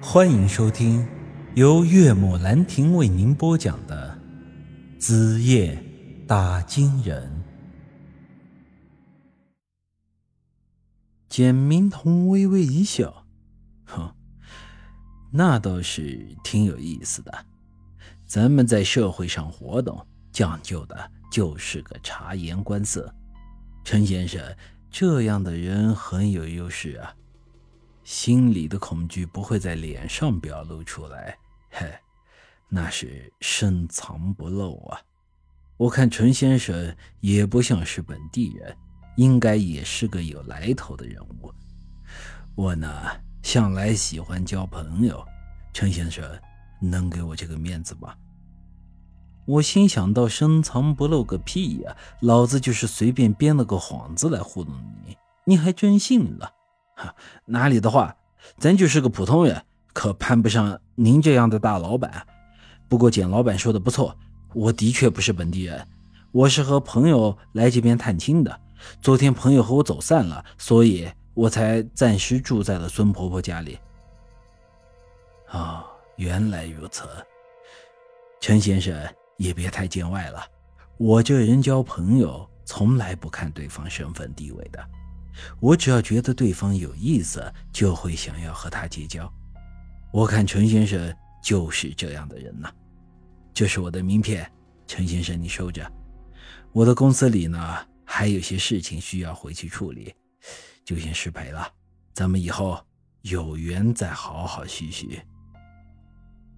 欢迎收听由岳母兰亭为您播讲的《子夜打金人》。简明彤微微一笑，哼，那倒是挺有意思的。咱们在社会上活动，讲究的就是个察言观色。陈先生这样的人很有优势啊。心里的恐惧不会在脸上表露出来，嘿，那是深藏不露啊。我看陈先生也不像是本地人，应该也是个有来头的人物。我呢，向来喜欢交朋友，陈先生能给我这个面子吗？我心想到深藏不露个屁呀，老子就是随便编了个幌子来糊弄你，你还真信了。哪里的话，咱就是个普通人，可攀不上您这样的大老板。不过简老板说的不错，我的确不是本地人，我是和朋友来这边探亲的。昨天朋友和我走散了，所以我才暂时住在了孙婆婆家里。哦，原来如此，陈先生也别太见外了。我这人交朋友从来不看对方身份地位的。我只要觉得对方有意思，就会想要和他结交。我看陈先生就是这样的人呐。这是我的名片，陈先生你收着。我的公司里呢还有些事情需要回去处理，就先失陪了。咱们以后有缘再好好叙叙。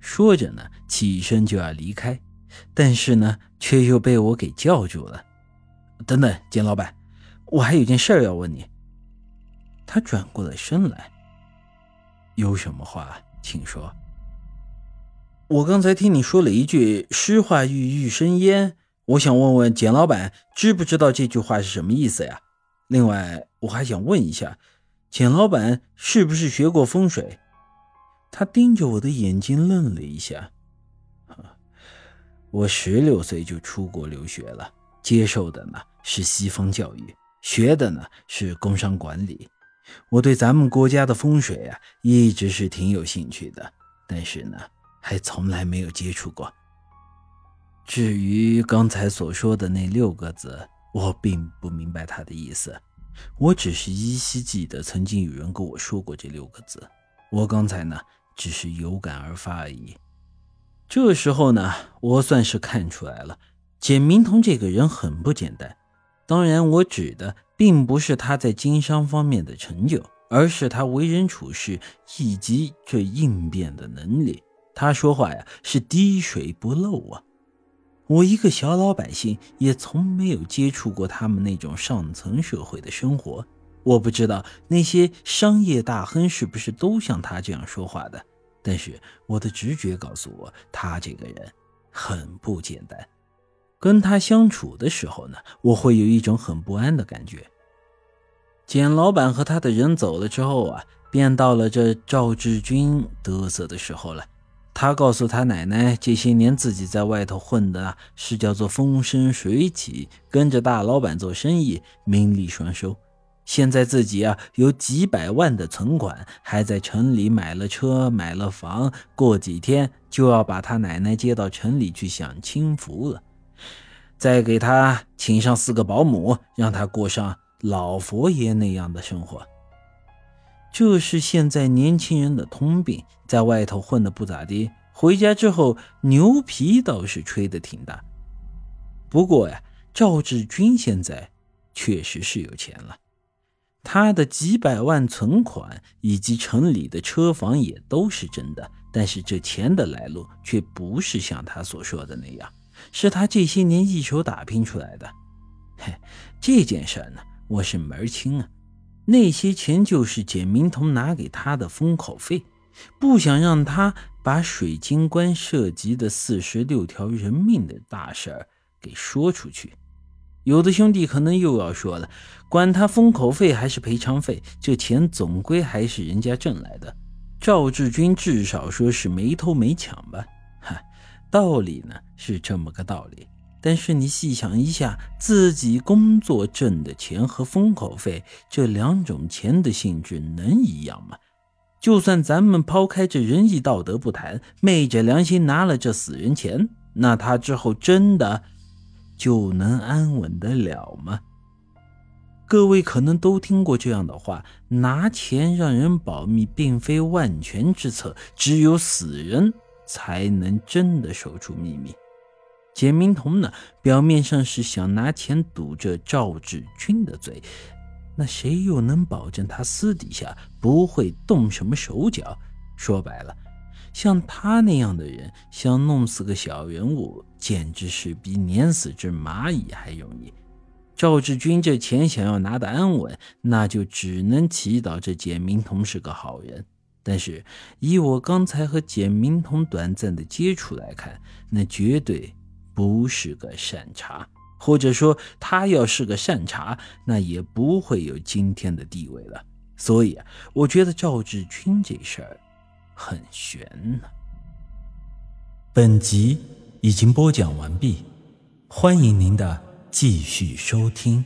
说着呢，起身就要离开，但是呢，却又被我给叫住了。等等，简老板。我还有件事要问你。他转过了身来，有什么话请说。我刚才听你说了一句“诗画欲欲生烟”，我想问问简老板知不知道这句话是什么意思呀？另外，我还想问一下，简老板是不是学过风水？他盯着我的眼睛愣了一下。我十六岁就出国留学了，接受的呢是西方教育。学的呢是工商管理，我对咱们国家的风水啊一直是挺有兴趣的，但是呢还从来没有接触过。至于刚才所说的那六个字，我并不明白他的意思，我只是依稀记得曾经有人跟我说过这六个字，我刚才呢只是有感而发而已。这时候呢，我算是看出来了，简明彤这个人很不简单。当然，我指的并不是他在经商方面的成就，而是他为人处事以及这应变的能力。他说话呀是滴水不漏啊！我一个小老百姓，也从没有接触过他们那种上层社会的生活。我不知道那些商业大亨是不是都像他这样说话的，但是我的直觉告诉我，他这个人很不简单。跟他相处的时候呢，我会有一种很不安的感觉。简老板和他的人走了之后啊，便到了这赵志军嘚瑟的时候了。他告诉他奶奶，这些年自己在外头混的是叫做风生水起，跟着大老板做生意，名利双收。现在自己啊有几百万的存款，还在城里买了车，买了房，过几天就要把他奶奶接到城里去享清福了。再给他请上四个保姆，让他过上老佛爷那样的生活。这是现在年轻人的通病，在外头混的不咋地，回家之后牛皮倒是吹得挺大。不过呀，赵志军现在确实是有钱了，他的几百万存款以及城里的车房也都是真的，但是这钱的来路却不是像他所说的那样。是他这些年一手打拼出来的，嘿，这件事呢，我是门清啊。那些钱就是简明彤拿给他的封口费，不想让他把水晶棺涉及的四十六条人命的大事儿给说出去。有的兄弟可能又要说了，管他封口费还是赔偿费，这钱总归还是人家挣来的。赵志军至少说是没偷没抢吧。道理呢是这么个道理，但是你细想一下，自己工作挣的钱和封口费这两种钱的性质能一样吗？就算咱们抛开这仁义道德不谈，昧着良心拿了这死人钱，那他之后真的就能安稳得了吗？各位可能都听过这样的话：拿钱让人保密，并非万全之策，只有死人才能真的守住秘密。简明彤呢，表面上是想拿钱堵着赵志军的嘴。那谁又能保证他私底下不会动什么手脚？说白了，像他那样的人想弄死个小人物，简直是比碾死只蚂蚁还容易。赵志军这钱想要拿得安稳，那就只能祈祷这简明彤是个好人。但是以我刚才和简明彤短暂的接触来看，那绝对不是个善茬。或者说，他要是个善茬，那也不会有今天的地位了。所以啊，我觉得赵志军这事儿很悬呢。本集已经播讲完毕，欢迎您的继续收听。